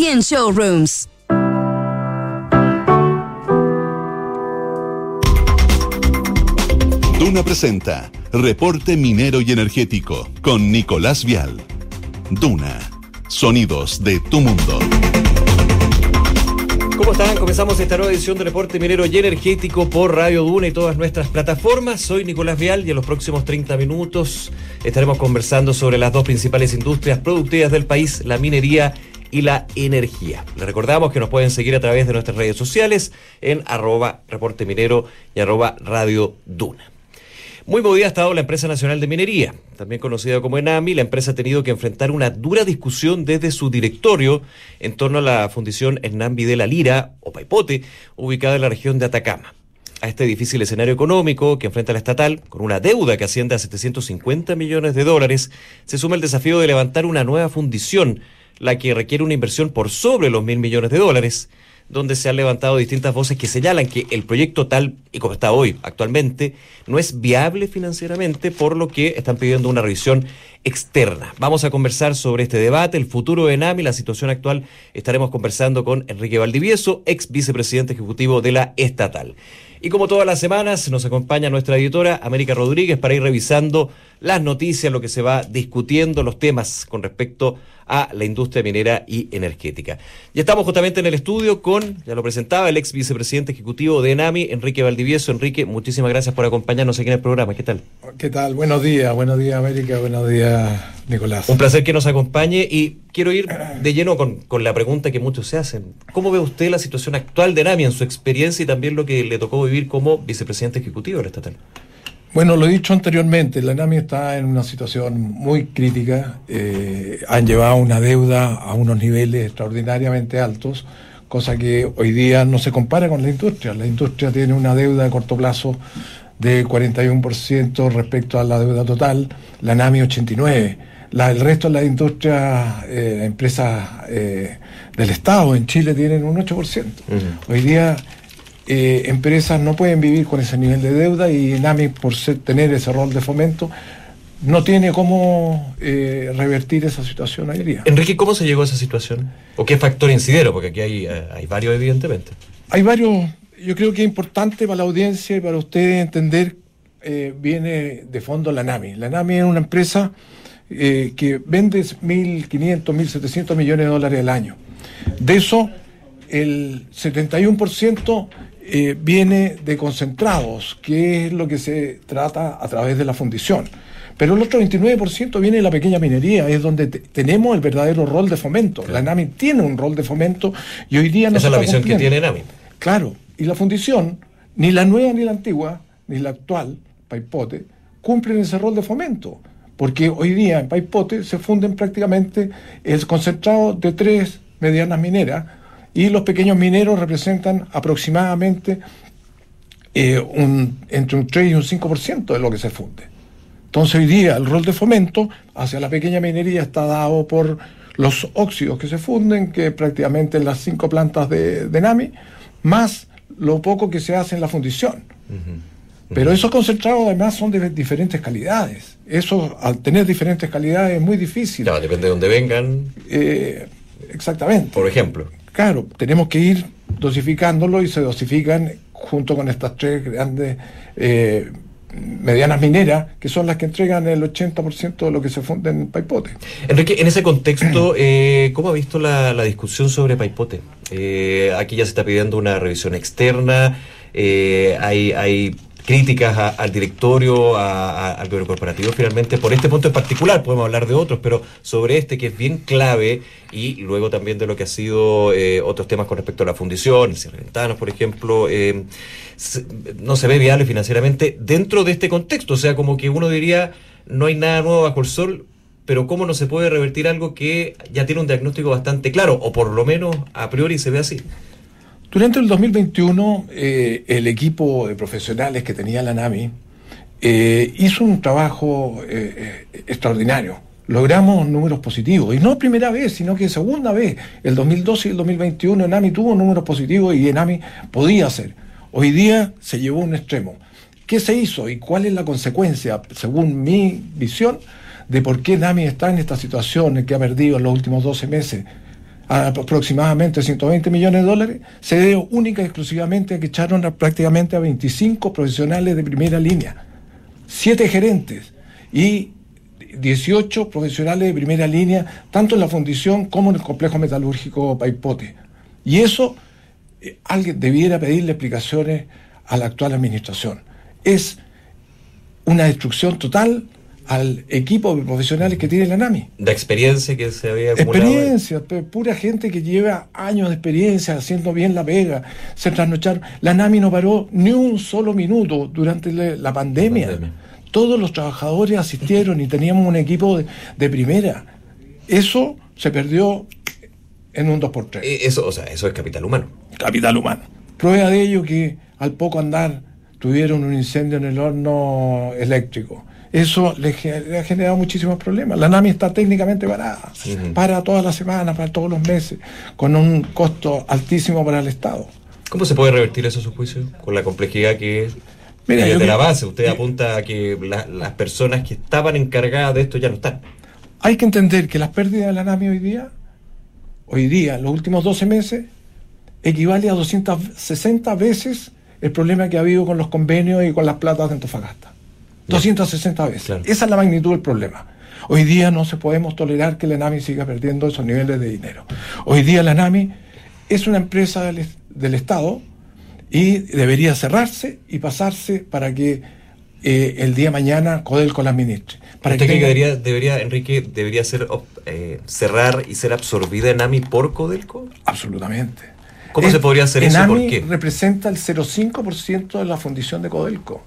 100 showrooms. Duna presenta Reporte Minero y Energético con Nicolás Vial. Duna, sonidos de tu mundo. ¿Cómo están? Comenzamos esta nueva edición de Reporte Minero y Energético por Radio Duna y todas nuestras plataformas. Soy Nicolás Vial y en los próximos 30 minutos estaremos conversando sobre las dos principales industrias productivas del país, la minería y la energía. Les recordamos que nos pueden seguir a través de nuestras redes sociales en arroba reporte minero y arroba radio duna. Muy movida ha estado la empresa nacional de minería, también conocida como ENAMI. La empresa ha tenido que enfrentar una dura discusión desde su directorio en torno a la fundición Enambi de la Lira, o Paipote, ubicada en la región de Atacama. A este difícil escenario económico que enfrenta la estatal, con una deuda que asciende a 750 millones de dólares, se suma el desafío de levantar una nueva fundición, la que requiere una inversión por sobre los mil millones de dólares donde se han levantado distintas voces que señalan que el proyecto tal y como está hoy actualmente no es viable financieramente, por lo que están pidiendo una revisión externa. Vamos a conversar sobre este debate, el futuro de NAMI, la situación actual. Estaremos conversando con Enrique Valdivieso, ex vicepresidente ejecutivo de la estatal. Y como todas las semanas, nos acompaña nuestra editora América Rodríguez para ir revisando las noticias, lo que se va discutiendo, los temas con respecto a la industria minera y energética. Y estamos justamente en el estudio con, ya lo presentaba, el ex vicepresidente ejecutivo de ENAMI, Enrique Valdivieso. Enrique, muchísimas gracias por acompañarnos aquí en el programa. ¿Qué tal? ¿Qué tal? Buenos días, buenos días América, buenos días Nicolás. Un placer que nos acompañe y quiero ir de lleno con, con la pregunta que muchos se hacen. ¿Cómo ve usted la situación actual de ENAMI en su experiencia y también lo que le tocó vivir como vicepresidente ejecutivo de la estatal? Bueno, lo he dicho anteriormente, la ENAMI está en una situación muy crítica, eh, han llevado una deuda a unos niveles extraordinariamente altos, cosa que hoy día no se compara con la industria. La industria tiene una deuda de corto plazo de 41% respecto a la deuda total, la ENAMI 89%. La, el resto de las industrias, eh, empresas eh, del Estado en Chile tienen un 8%. Hoy día eh, empresas no pueden vivir con ese nivel de deuda y NAMI, por ser, tener ese rol de fomento, no tiene cómo eh, revertir esa situación hoy día. Enrique, ¿cómo se llegó a esa situación? ¿O qué factor incidero? Porque aquí hay, eh, hay varios, evidentemente. Hay varios, yo creo que es importante para la audiencia y para ustedes entender, eh, viene de fondo la NAMI. La NAMI es una empresa eh, que vende 1.500, 1.700 millones de dólares al año. De eso, el 71% eh, viene de concentrados, que es lo que se trata a través de la fundición. Pero el otro 29% viene de la pequeña minería, es donde te- tenemos el verdadero rol de fomento. La NAMI tiene un rol de fomento y hoy día no Esa se es la visión que tiene NAMI. Claro, y la fundición, ni la nueva ni la antigua, ni la actual, Paipote, cumplen ese rol de fomento. Porque hoy día en Paipote se funden prácticamente el concentrado de tres medianas mineras y los pequeños mineros representan aproximadamente eh, un, entre un 3 y un 5% de lo que se funde. Entonces hoy día el rol de fomento hacia la pequeña minería está dado por los óxidos que se funden, que prácticamente en las cinco plantas de, de NAMI, más lo poco que se hace en la fundición. Pero esos concentrados además son de diferentes calidades. Eso, al tener diferentes calidades, es muy difícil. Claro, depende de dónde vengan, Eh, exactamente. por ejemplo. Claro, tenemos que ir dosificándolo y se dosifican junto con estas tres grandes eh, medianas mineras, que son las que entregan el 80% de lo que se funde en Paipote. Enrique, en ese contexto, eh, ¿cómo ha visto la, discusión sobre Paipote? Eh, aquí ya se está pidiendo una revisión externa, hay, hay críticas a- al directorio, a- al gobierno corporativo, finalmente, por este punto en particular, podemos hablar de otros, pero sobre este que es bien clave y luego también de lo que ha sido eh, otros temas con respecto a la fundición, cierre ventanas, por ejemplo, eh, no se ve viable financieramente dentro de este contexto, o sea, como que uno diría, no hay nada nuevo bajo el sol, pero cómo no se puede revertir algo que ya tiene un diagnóstico bastante claro, o por lo menos a priori se ve así. Durante el 2021, eh, el equipo de profesionales que tenía la NAMI eh, hizo un trabajo eh, extraordinario. Logramos números positivos, y no primera vez, sino que segunda vez. El 2012 y el 2021 NAMI tuvo números positivos y NAMI podía hacer. Hoy día se llevó a un extremo. ¿Qué se hizo y cuál es la consecuencia, según mi visión, de por qué NAMI está en esta situación que ha perdido en los últimos 12 meses aproximadamente 120 millones de dólares, se debe única y exclusivamente a que echaron prácticamente a 25 profesionales de primera línea, 7 gerentes y 18 profesionales de primera línea, tanto en la fundición como en el complejo metalúrgico Paipote. Y eso eh, alguien debiera pedirle explicaciones a la actual administración. Es una destrucción total al equipo de profesionales que tiene la NAMI. De experiencia que se había acumulado. Experiencia, pura gente que lleva años de experiencia haciendo bien la pega, se trasnocharon. La NAMI no paró ni un solo minuto durante la pandemia. Todos los trabajadores asistieron y teníamos un equipo de, primera. Eso se perdió en un 2x3. Eh, eso, o sea, eso es capital humano. Capital humano. Prueba de ello que al poco andar tuvieron un incendio en el horno eléctrico eso le, ha generado muchísimos problemas. La NAMI está técnicamente parada, para todas las semanas, para todos los meses, con un costo altísimo para el Estado. ¿Cómo se puede revertir eso, a su juicio, con la complejidad que es? Mira, desde la base, usted apunta a que las personas que estaban encargadas de esto ya no están. Hay que entender que las pérdidas de la NAMI hoy día, hoy día, los últimos 12 meses, equivale a 260 veces el problema que ha habido con los convenios y con las platas de Antofagasta. 260 veces. Esa es la magnitud del problema. Hoy día no se podemos tolerar que la NAMI siga perdiendo esos niveles de dinero. Hoy día la NAMI es una empresa del, Estado y debería cerrarse y pasarse para que eh, el día de mañana Codelco la administre. Para ¿Usted que debería, debería, Enrique, debería ser eh, cerrar y ser absorbida NAMI por Codelco? Absolutamente. ¿Cómo se podría hacer eso? ¿Por qué? representa el 0,5% de la fundición de Codelco.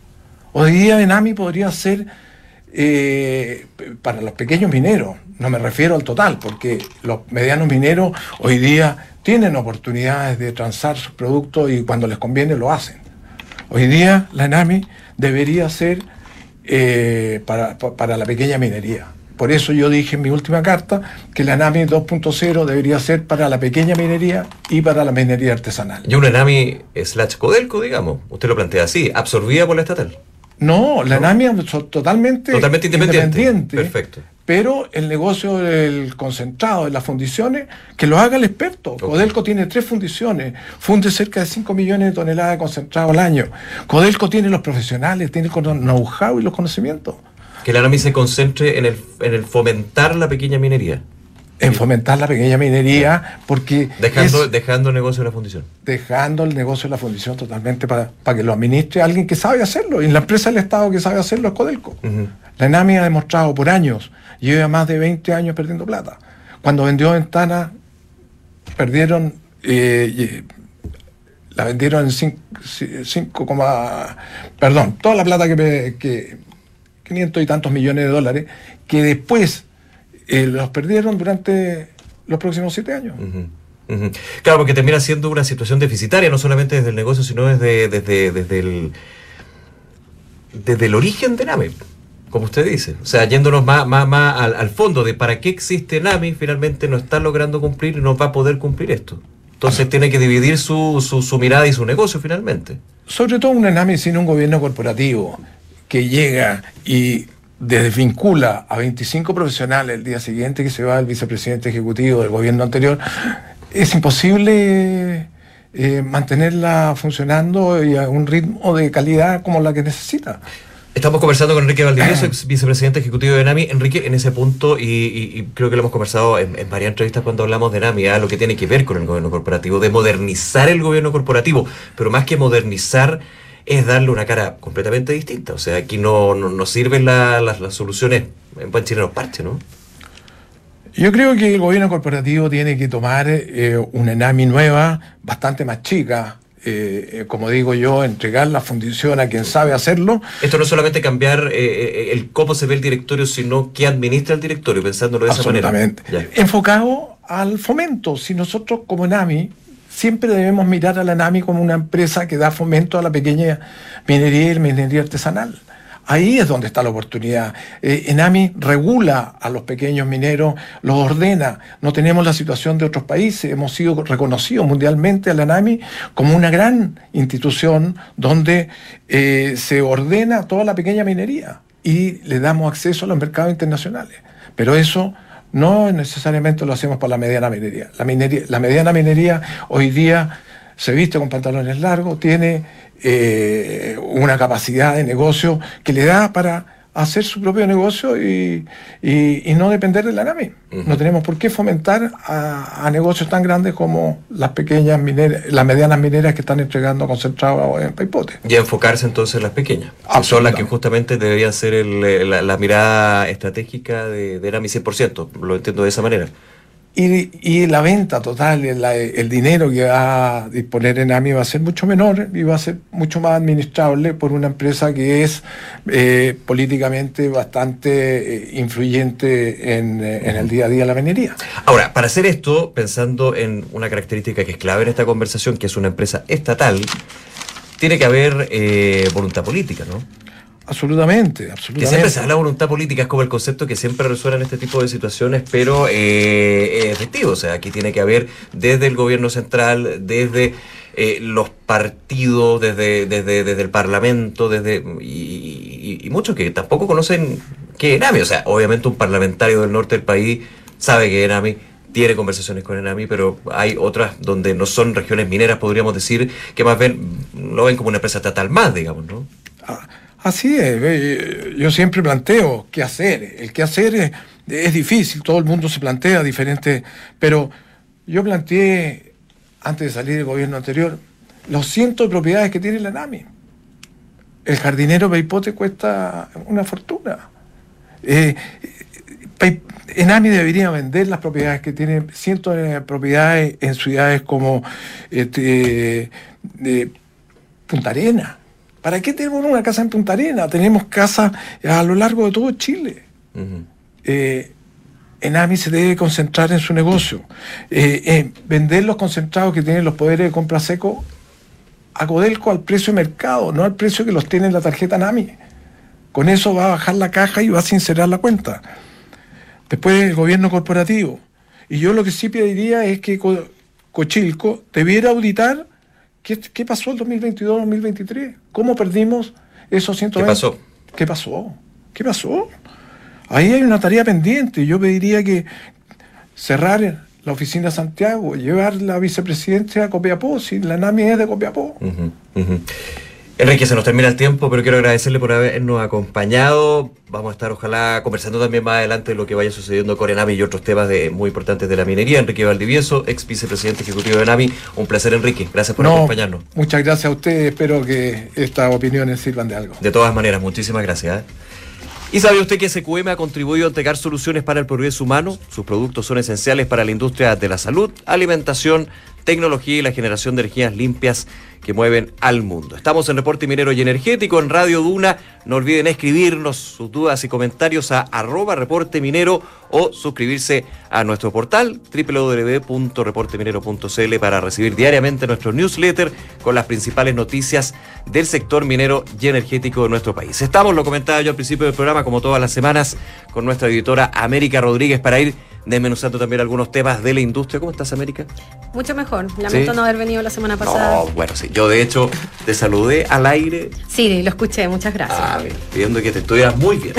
Hoy día Enami podría ser eh, para los pequeños mineros, no me refiero al total, porque los medianos mineros hoy día tienen oportunidades de transar sus productos y cuando les conviene lo hacen. Hoy día la Enami debería ser eh, para, para, la pequeña minería. Por eso yo dije en mi última carta que la ENAMI 2.0 debería ser para la pequeña minería y para la minería artesanal. Y una ENAMI slash Codelco, digamos, usted lo plantea así, absorbida por la estatal. No, la NAMI es totalmente, totalmente independiente. Perfecto. Pero el negocio del concentrado, de las fundiciones, que lo haga el experto. Codelco tiene tres fundiciones, funde cerca de 5 millones de toneladas de concentrado al año. Codelco tiene los profesionales, tiene el know-how y los conocimientos. Que la NAMI se concentre en el, en el fomentar la pequeña minería en fomentar la pequeña minería, porque... Dejando, dejando el negocio de la fundición. Dejando el negocio de la fundición totalmente para, para que lo administre alguien que sabe hacerlo. Y la empresa del Estado que sabe hacerlo es Codelco. La ENAMI ha demostrado por años, lleva más de 20 años perdiendo plata. Cuando vendió Ventana, perdieron... Eh, la vendieron en 5, perdón, toda la plata que, que 500 y tantos millones de dólares, que después eh, los perdieron durante los próximos siete años. Claro, porque termina siendo una situación deficitaria, no solamente desde el negocio, sino desde, desde, desde, el, desde el origen de NAMI, como usted dice. O sea, yéndonos más, más, más al, fondo de para qué existe NAMI, finalmente no está logrando cumplir y no va a poder cumplir esto. Entonces tiene que dividir su, su, su mirada y su negocio finalmente. Sobre todo una NAMI sin un gobierno corporativo que llega y desvincula a 25 profesionales el día siguiente que se va el vicepresidente ejecutivo del gobierno anterior, es imposible eh, mantenerla funcionando y a un ritmo de calidad como la que necesita. Estamos conversando con Enrique Valdivieso, vicepresidente ejecutivo de NAMI. Enrique, en ese punto, y, creo que lo hemos conversado en, varias entrevistas cuando hablamos de NAMI, ¿ah? lo que tiene que ver con el gobierno corporativo, de modernizar el gobierno corporativo, pero más que modernizar es darle una cara completamente distinta. O sea, aquí no, no, sirven las soluciones en buen chileno parche, ¿no? Yo creo que el gobierno corporativo tiene que tomar eh, una ENAMI nueva, bastante más chica, eh, eh, como digo yo, entregar la fundición a quien sabe hacerlo. Esto no es solamente cambiar el cómo se ve el directorio, sino qué administra el directorio, pensándolo de esa manera. Absolutamente. Enfocado al fomento. Si nosotros como ENAMI siempre debemos mirar a la NAMI como una empresa que da fomento a la pequeña minería y la minería artesanal. Ahí es donde está la oportunidad. Eh, Enami regula a los pequeños mineros, los ordena. No tenemos la situación de otros países. Hemos sido reconocidos mundialmente a la Enami como una gran institución donde eh, se ordena toda la pequeña minería y le damos acceso a los mercados internacionales. Pero eso no necesariamente lo hacemos por la mediana minería. La, minería, la mediana minería hoy día se viste con pantalones largos, tiene eh, una capacidad de negocio que le da para hacer su propio negocio y, no depender de la NAMI. No tenemos por qué fomentar a, negocios tan grandes como las pequeñas mineras, las medianas mineras que están entregando concentrados en Paipote. Y enfocarse entonces en las pequeñas, que son las que justamente deberían ser la, mirada estratégica de, de NAMI 100%, lo entiendo de esa manera. Y, la venta total, el, dinero que va a disponer en AMI va a ser mucho menor y va a ser mucho más administrable por una empresa que es eh, políticamente bastante eh, influyente en, eh, en, el día a día de la minería. Ahora, para hacer esto, pensando en una característica que es clave en esta conversación, que es una empresa estatal, tiene que haber voluntad política, ¿no? Absolutamente, absolutamente. Que siempre se habla de voluntad política, es como el concepto que siempre resuena en este tipo de situaciones, pero eh, efectivo. O sea, aquí tiene que haber desde el gobierno central, desde eh, los partidos, desde, desde, desde, el parlamento, desde y, muchos que tampoco conocen qué es ENAMI. O sea, obviamente un parlamentario del norte del país sabe que ENAMI tiene conversaciones con ENAMI, pero hay otras donde no son regiones mineras, podríamos decir, que más bien lo ven como una empresa estatal más, digamos, ¿no? Así es, yo siempre planteo qué hacer. El qué hacer es, difícil, todo el mundo se plantea diferente, pero yo planteé, antes de salir del gobierno anterior, los cientos de propiedades que tiene la NAMI. El jardinero Peipote cuesta una fortuna. Eh, Enami debería vender las propiedades que tiene, cientos de propiedades en ciudades como este, Punta Arena ¿Para qué tenemos una casa en Punta Arena? Tenemos casas a lo largo de todo Chile. Eh, Enami se debe concentrar en su negocio. Eh, vender los concentrados que tienen los poderes de compra seco a Codelco al precio de mercado, no al precio que los tiene la tarjeta Enami. Con eso va a bajar la caja y va a sincerar la cuenta. Después el gobierno corporativo. Y yo lo que sí pediría es que Cochilco debiera auditar ¿Qué, pasó el 2022-2023? ¿Cómo perdimos esos 120? ¿Qué pasó? ¿Qué pasó? ¿Qué pasó? Ahí hay una tarea pendiente. Yo pediría que cerrar la oficina de Santiago, llevar la vicepresidencia a Copiapó, si la NAMI es de Copiapó. Enrique, se nos termina el tiempo, pero quiero agradecerle por habernos acompañado. Vamos a estar, ojalá, conversando también más adelante de lo que vaya sucediendo con Enami y otros temas de, muy importantes de la minería. Enrique Valdivieso, ex vicepresidente ejecutivo de Enami. Un placer, Enrique. Gracias por acompañarnos. Muchas gracias a usted. Espero que estas opiniones sirvan de algo. De todas maneras, muchísimas gracias. ¿eh? ¿Y sabe usted que SQM ha contribuido a entregar soluciones para el progreso humano? Sus productos son esenciales para la industria de la salud, alimentación, tecnología y la generación de energías limpias que mueven al mundo. Estamos en Reporte Minero y Energético en Radio Duna. No olviden escribirnos sus dudas y comentarios a arroba reporte minero o suscribirse a nuestro portal www.reporteminero.cl para recibir diariamente nuestro newsletter con las principales noticias del sector minero y energético de nuestro país. Estamos, lo comentaba yo al principio del programa, como todas las semanas, con nuestra editora América Rodríguez para ir desmenuzando también algunos temas de la industria. ¿Cómo estás, América? Mucho mejor. Lamento no haber venido la semana pasada. No, bueno, sí. Yo, de hecho, te saludé al aire. Sí, lo escuché. Muchas gracias. Ah, pidiendo que te estuvieras muy bien.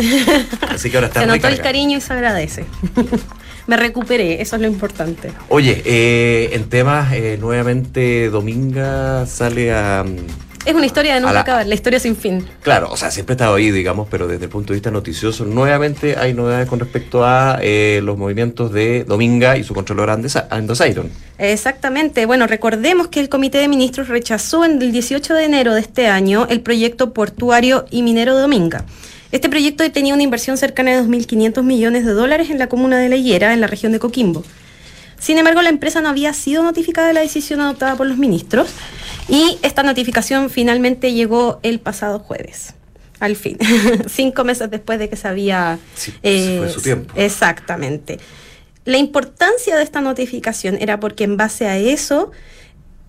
Así que ahora estás Se notó el cariño y se agradece. Me recuperé, eso es lo importante. Oye, eh, en temas, eh, nuevamente Dominga sale a es una historia de nunca acabar, la historia sin fin. Claro, o sea, siempre he estado ahí, digamos, pero desde el punto de vista noticioso, nuevamente hay novedades con respecto a eh, los movimientos de Dominga y su controlador Andosiron. Exactamente. Bueno, recordemos que el Comité de Ministros rechazó en el 18 de enero de este año el proyecto portuario y minero de Dominga. Este proyecto tenía una inversión cercana de 2.500 millones de dólares en la comuna de La Higuera, en la región de Coquimbo. Sin embargo, la empresa no había sido notificada de la decisión adoptada por los ministros y esta notificación finalmente llegó el pasado jueves. Al fin, cinco meses después de que se había... Sí, eh, fue su tiempo. Exactamente. La importancia de esta notificación era porque en base a eso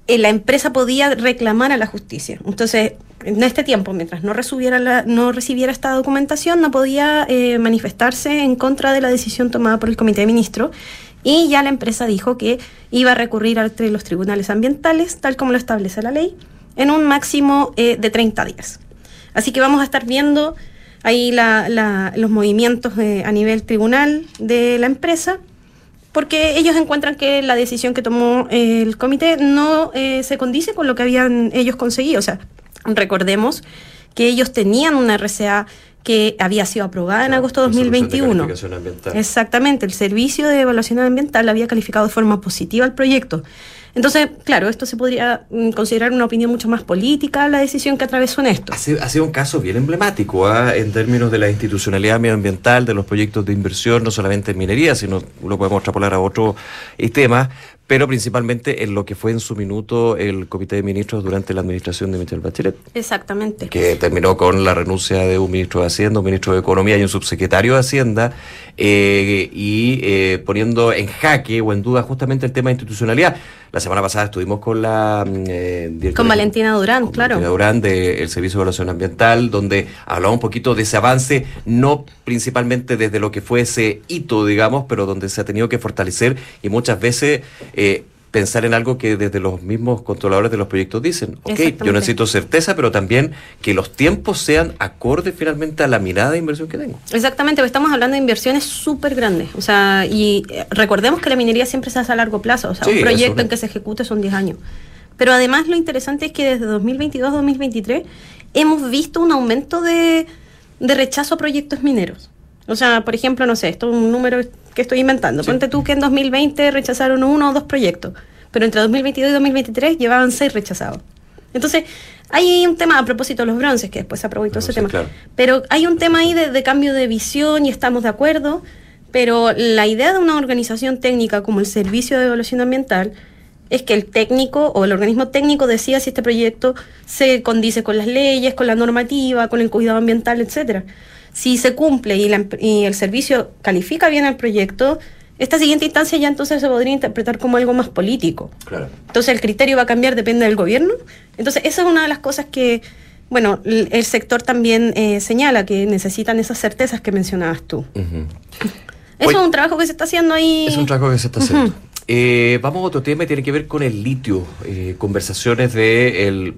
eh, la empresa podía reclamar a la justicia. Entonces, en este tiempo, mientras no recibiera, la, no recibiera esta documentación, no podía eh, manifestarse en contra de la decisión tomada por el Comité de Ministros y ya la empresa dijo que iba a recurrir ante los tribunales ambientales, tal como lo establece la ley, en un máximo eh, de 30 días. Así que vamos a estar viendo ahí los movimientos a nivel tribunal de la empresa, porque ellos encuentran que la decisión que tomó el comité no eh, se condice con lo que habían ellos conseguido. O sea, recordemos que ellos tenían una RCA que había sido aprobada en agosto de 2021. Exactamente, el Servicio de Evaluación Ambiental había calificado de forma positiva el proyecto. Entonces, claro, esto se podría mm, considerar una opinión mucho más política, la decisión que atravesó en esto. Ha sido, un caso bien emblemático ¿ah? en términos de la institucionalidad medioambiental, de los proyectos de inversión, no solamente en minería, sino lo podemos extrapolar a otros eh, temas pero principalmente en lo que fue en su minuto el Comité de Ministros durante la administración de Michelle Bachelet. Exactamente. Que terminó con la renuncia de un ministro de Hacienda, un ministro de Economía y un subsecretario de Hacienda, eh, y eh, poniendo en jaque o en duda justamente el tema de institucionalidad. La semana pasada estuvimos con la mm, eh, Con Valentina Durán, claro. Valentina Durán del Servicio de Evaluación Ambiental, donde hablaba un poquito de ese avance, no principalmente desde lo que fue ese hito, digamos, pero donde se ha tenido que fortalecer y muchas veces eh, pensar en algo que desde los mismos controladores de los proyectos dicen, ok, yo necesito certeza, pero también que los tiempos sean acordes finalmente a la mirada de inversión que tengo. Exactamente, pues estamos hablando de inversiones súper grandes, o sea, y eh, recordemos que la minería siempre se hace a largo plazo, o sea, un proyecto en que se ejecute son 10 años. Pero además lo interesante es que desde 2022 a 2023 hemos visto un aumento de, de rechazo a proyectos mineros. O sea, por ejemplo, no sé, esto es un número que estoy inventando. Ponte tú que en 2020 rechazaron uno o dos proyectos, pero entre 2022 y 2023 llevaban seis rechazados. Entonces, hay un tema a propósito de los bronces, que después se aprobó todo ese tema. Pero hay un tema ahí de, cambio de visión y estamos de acuerdo, pero la idea de una organización técnica como el Servicio de Evaluación Ambiental es que el técnico o el organismo técnico decida si este proyecto se condice con las leyes, con la normativa, con el cuidado ambiental, etcétera. Si se cumple y, el servicio califica bien el proyecto, esta siguiente instancia ya entonces se podría interpretar como algo más político. Entonces el criterio va a cambiar, depende del gobierno. Entonces esa es una de las cosas que, bueno, el, sector también eh, señala que necesitan esas certezas que mencionabas tú. Eso es un trabajo que se está haciendo ahí. Es un trabajo que se está haciendo. Eh, vamos a otro tema y tiene que ver con el litio. Eh, conversaciones de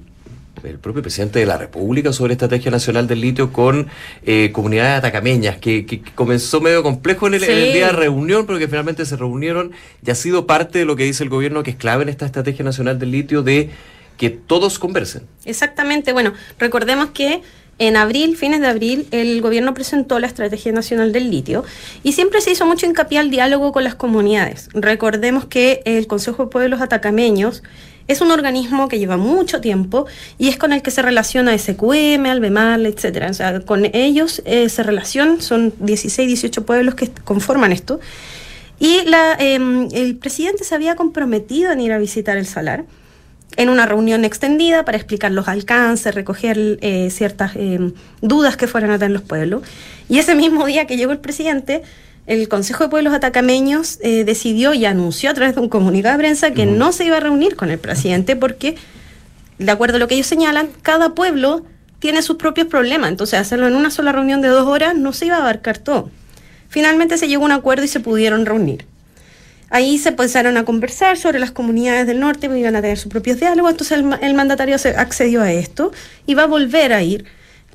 el el propio presidente de la República sobre Estrategia Nacional del Litio con eh, comunidades atacameñas, que, comenzó medio complejo en el, día de reunión, pero que finalmente se reunieron y ha sido parte de lo que dice el gobierno que es clave en esta Estrategia Nacional del Litio de que todos conversen. Exactamente, bueno, recordemos que en abril, fines de abril, el gobierno presentó la Estrategia Nacional del Litio y siempre se hizo mucho hincapié al diálogo con las comunidades. Recordemos que el Consejo de Pueblos Atacameños es un organismo que lleva mucho tiempo y es con el que se relaciona SQM, Albemal, etcétera. O sea, con ellos eh, se relacionan, son 16, 18 pueblos que conforman esto. Y em, el presidente se había comprometido en ir a visitar el Salar en una reunión extendida para explicar los alcances, recoger eh, ciertas em, dudas que fueran a tener los pueblos. Y ese mismo día que llegó el presidente, el Consejo de Pueblos Atacameños eh, decidió y anunció a través de un comunicado de prensa que no se iba a reunir con el presidente porque, de acuerdo a lo que ellos señalan, cada pueblo tiene sus propios problemas. Entonces, hacerlo en una sola reunión de dos horas no se iba a abarcar todo. Finalmente se llegó a un acuerdo y se pudieron reunir. Ahí se empezaron a conversar sobre las comunidades del norte, iban a tener sus propios diálogos, entonces el, el mandatario accedió a esto y va a volver a ir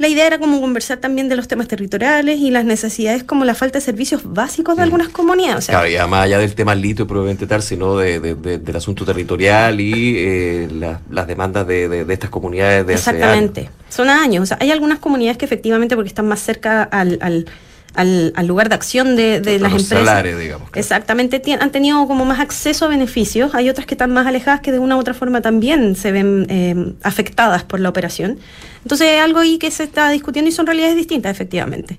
la idea era como conversar también de los temas territoriales y las necesidades como la falta de servicios básicos de mm. algunas comunidades. claro, y más allá del tema litio probablemente tal, sino de, del asunto territorial y eh, las demandas de, estas comunidades de Exactamente, son años. O sea, hay algunas comunidades que efectivamente porque están más cerca al, al al, lugar de acción de, las empresas. digamos. Exactamente, han tenido como más acceso a beneficios. Hay otras que están más alejadas que de una u otra forma también se ven eh, afectadas por la operación. Entonces es algo ahí que se está discutiendo y son realidades distintas, efectivamente.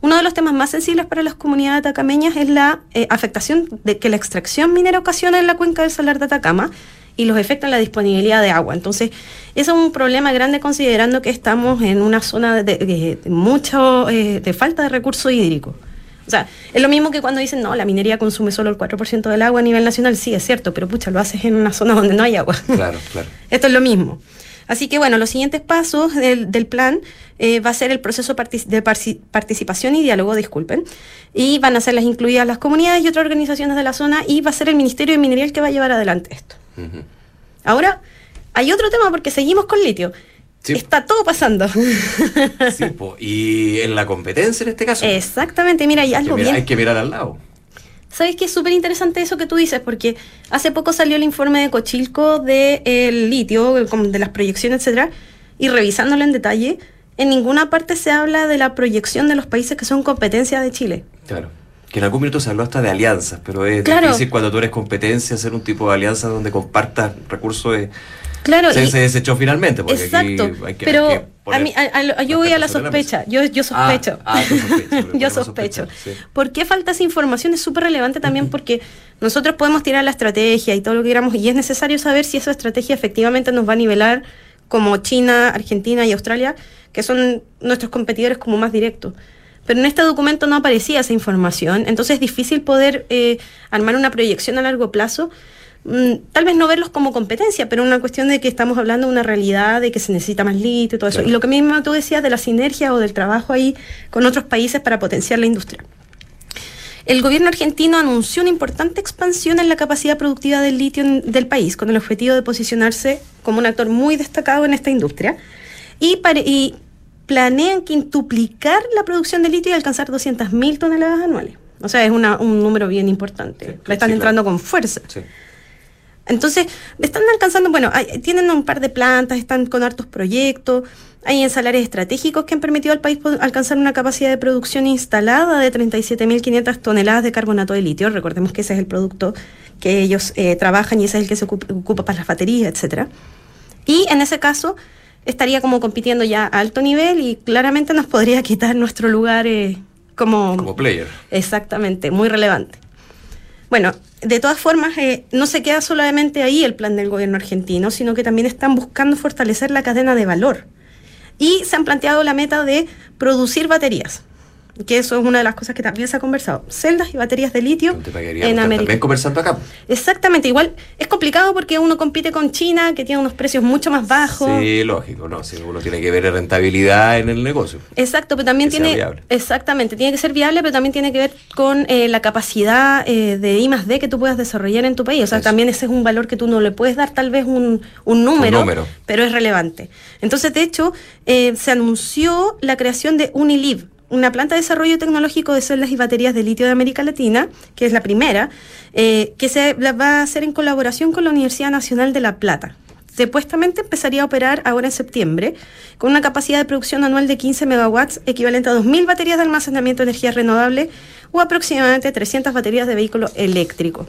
Uno de los temas más sensibles para las comunidades atacameñas es la eh, afectación de que la extracción minera ocasiona en la cuenca del Salar de Atacama y los en la disponibilidad de agua. Entonces, eso es un problema grande considerando que estamos en una zona de, mucho, eh, de falta de recursos hídricos. O sea, es lo mismo que cuando dicen, no, la minería consume solo el 4% del agua a nivel nacional. Sí, es cierto, pero pucha, lo haces en una zona donde no hay agua. Claro, claro. Esto es lo mismo. Así que bueno, los siguientes pasos del, plan eh, va a ser el proceso de participación y diálogo, disculpen, y van a ser las incluidas las comunidades y otras organizaciones de la zona y va a ser el Ministerio de Minería el que va a llevar adelante esto. Ahora, hay otro tema porque seguimos con litio. Está todo pasando. Sí, y en la competencia en este caso. Exactamente, mira, hay algo que bien. Hay que mirar al lado. ¿Sabes qué? Es súper interesante eso que tú dices, porque hace poco salió el informe de Cochilco del de, litio, de las proyecciones, etcétera, y revisándolo en detalle, en ninguna parte se habla de la proyección de los países que son competencia de Chile. Claro. Que en algún minuto se habló hasta de alianzas, pero es difícil cuando tú eres competencia hacer un tipo de alianza donde compartas recursos de, Claro, se, se, desechó finalmente. Porque exacto, aquí hay que, pero hay que a mí, a, a, yo voy a la sospecha, yo, yo sospecho. Ah, ah, sospecho yo sospecho. Sí. ¿Por qué falta esa información? Es súper relevante también porque nosotros podemos tirar la estrategia y todo lo que queramos y es necesario saber si esa estrategia efectivamente nos va a nivelar como China, Argentina y Australia, que son nuestros competidores como más directos. Pero en este documento no aparecía esa información, entonces es difícil poder eh, armar una proyección a largo plazo tal vez no verlos como competencia, pero una cuestión de que estamos hablando de una realidad, de que se necesita más litio y todo eso. Y lo que mismo tú decías de la sinergia o del trabajo ahí con otros países para potenciar la industria. El gobierno argentino anunció una importante expansión en la capacidad productiva del litio del país, con el objetivo de posicionarse como un actor muy destacado en esta industria. Y, y planean quintuplicar la producción de litio y alcanzar 200.000 toneladas anuales. O sea, es una, un número bien importante. Sí, están sí, entrando claro. con fuerza. Sí. Entonces, están alcanzando, bueno, hay, tienen un par de plantas, están con hartos proyectos, hay ensalares estratégicos que han permitido al país alcanzar una capacidad de producción instalada de 37.500 toneladas de carbonato de litio. Recordemos que ese es el producto que ellos eh, trabajan y ese es el que se ocupa, ocupa para las baterías, etcétera. Y en ese caso estaría como compitiendo ya a alto nivel y claramente nos podría quitar nuestro lugar eh, como... Como player. Exactamente, muy relevante. Bueno, de todas formas, eh, no se queda solamente ahí el plan del gobierno argentino, sino que también están buscando fortalecer la cadena de valor. Y se han planteado la meta de producir baterías que eso es una de las cosas que también se ha conversado. Celdas y baterías de litio en América. También conversando acá. Exactamente, igual es complicado porque uno compite con China, que tiene unos precios mucho más bajos. Sí, lógico, no, si uno tiene que ver rentabilidad en el negocio. Exacto, pero también tiene exactamente, tiene que ser viable, pero también tiene que ver con eh, la capacidad eh, de I más D que tú puedas desarrollar en tu país. O sea, eso. también ese es un valor que tú no le puedes dar tal vez un, un, número, un número, pero es relevante. Entonces, de hecho, eh, se anunció la creación de Uniliv, una planta de desarrollo tecnológico de celdas y baterías de litio de América Latina, que es la primera, eh, que se va a hacer en colaboración con la Universidad Nacional de La Plata. Supuestamente empezaría a operar ahora en septiembre, con una capacidad de producción anual de 15 megawatts, equivalente a 2.000 baterías de almacenamiento de energía renovable o aproximadamente 300 baterías de vehículo eléctrico.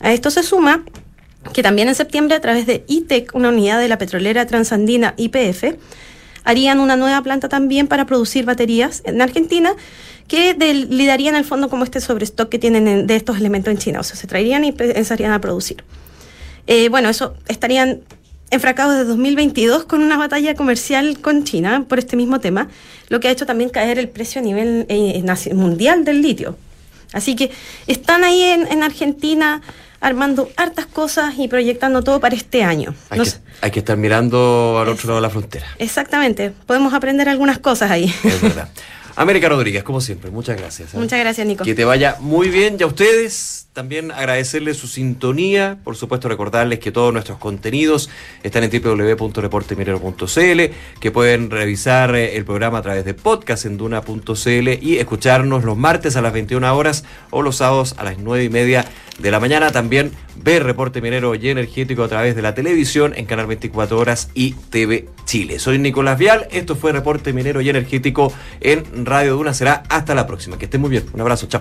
A esto se suma que también en septiembre, a través de ITEC, una unidad de la petrolera transandina IPF, harían una nueva planta también para producir baterías en Argentina que de, le al fondo como este sobrestock que tienen en, de estos elementos en China. O sea, se traerían y empezarían a producir. Eh, bueno, eso estarían enfracados desde 2022 con una batalla comercial con China por este mismo tema, lo que ha hecho también caer el precio a nivel eh, mundial del litio. Así que están ahí en Argentina armando hartas cosas y proyectando todo para este año. Hay, no que, hay que, estar mirando al otro lado de la frontera. Exactamente, podemos aprender algunas cosas ahí. Es verdad. América Rodríguez, como siempre, muchas gracias. ¿eh? Muchas gracias, Nico. Que te vaya muy bien. Y a ustedes también agradecerles su sintonía. Por supuesto, recordarles que todos nuestros contenidos están en www.reporteminero.cl, que pueden revisar el programa a través de podcast en duna.cl y escucharnos los martes a las 21 horas o los sábados a las 9 y media de la mañana. También ver Reporte Minero y Energético a través de la televisión en Canal 24 Horas y TV Chile. Soy Nicolás Vial. Esto fue Reporte Minero y Energético en Radio Duna. Será hasta la próxima. Que estén muy bien. Un abrazo. Chao.